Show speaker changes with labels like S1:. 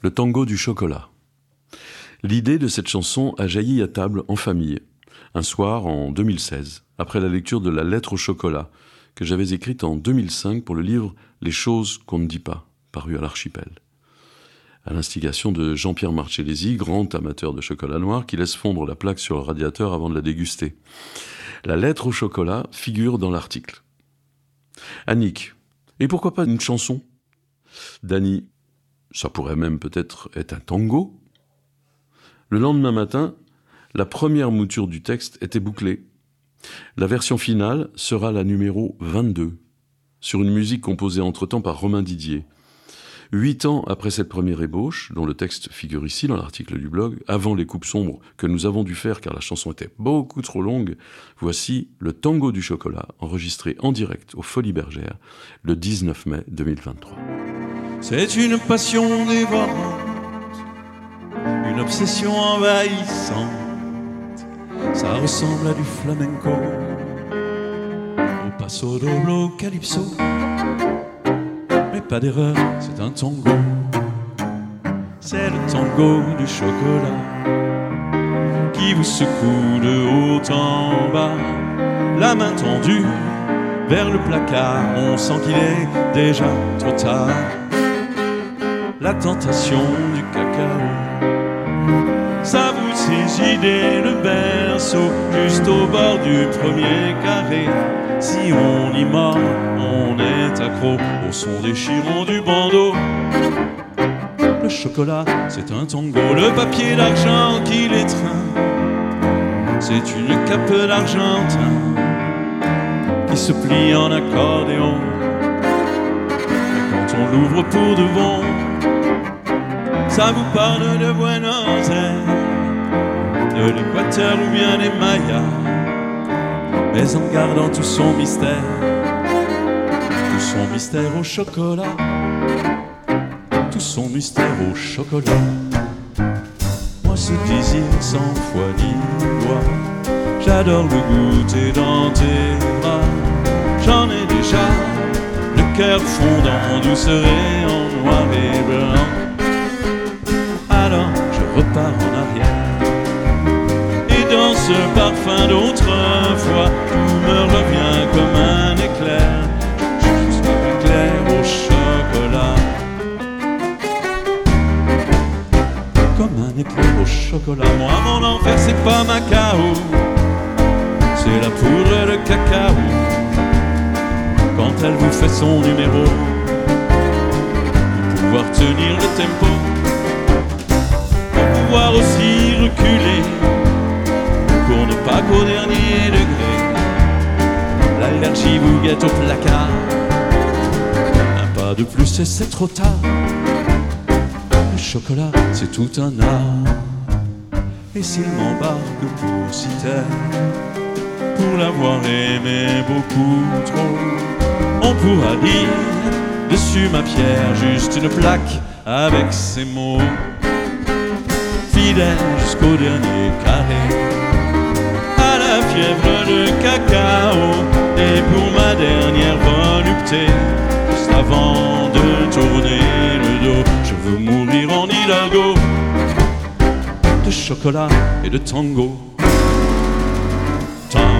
S1: Le tango du chocolat. L'idée de cette chanson a jailli à table en famille, un soir en 2016, après la lecture de La lettre au chocolat, que j'avais écrite en 2005 pour le livre Les choses qu'on ne dit pas, paru à l'archipel. À l'instigation de Jean-Pierre Marcellesi, grand amateur de chocolat noir, qui laisse fondre la plaque sur le radiateur avant de la déguster. La lettre au chocolat figure dans l'article. Annick, et pourquoi pas une chanson? Dany, ça pourrait même peut-être être un tango Le lendemain matin, la première mouture du texte était bouclée. La version finale sera la numéro 22, sur une musique composée entre-temps par Romain Didier. Huit ans après cette première ébauche, dont le texte figure ici dans l'article du blog, avant les coupes sombres que nous avons dû faire car la chanson était beaucoup trop longue, voici le tango du chocolat, enregistré en direct aux Folies Bergères le 19 mai 2023.
S2: C'est une passion dévorante, une obsession envahissante. Ça ressemble à du flamenco, au passo doble, calypso pas d'erreur, c'est un tango. C'est le tango du chocolat qui vous secoue de haut en bas, la main tendue vers le placard. On sent qu'il est déjà trop tard. La tentation du cacao, ça vous saisit dès le berceau, juste au bord du premier carré. Si on y mord, on est accro au son déchirant du bandeau. Le chocolat, c'est un tango, le papier d'argent qui l'étreint. C'est une cape d'argentin qui se plie en accordéon. Et quand on l'ouvre pour de bon, ça vous parle de Buenos Aires, de l'Équateur ou bien des Mayas, mais en gardant tout son mystère tout son mystère au chocolat, tout son mystère au chocolat. Moi ce désir sans foi ni loi, j'adore le goûter dans tes bras. J'en ai déjà le cœur fondant, douceur et parfum d'autrefois, tout me revient comme un éclair au chocolat. Moi, mon enfer, c'est pas Macao, c'est la poudre de cacao. Quand elle vous fait son numéro, pour pouvoir tenir le tempo, pour pouvoir aussi reculer, au placard. Un pas de plus et c'est trop tard chocolat, c'est tout un art. Et s'il m'embarque pour citer, pour l'avoir aimé beaucoup trop, on pourra dire dessus ma pierre juste une plaque avec ces mots. Fidèle jusqu'au dernier carré, à la fièvre de cacao, ma dernière volupté, juste avant de tourner le dos, je veux mourir en Hidalgo de chocolat et de tango. Tango.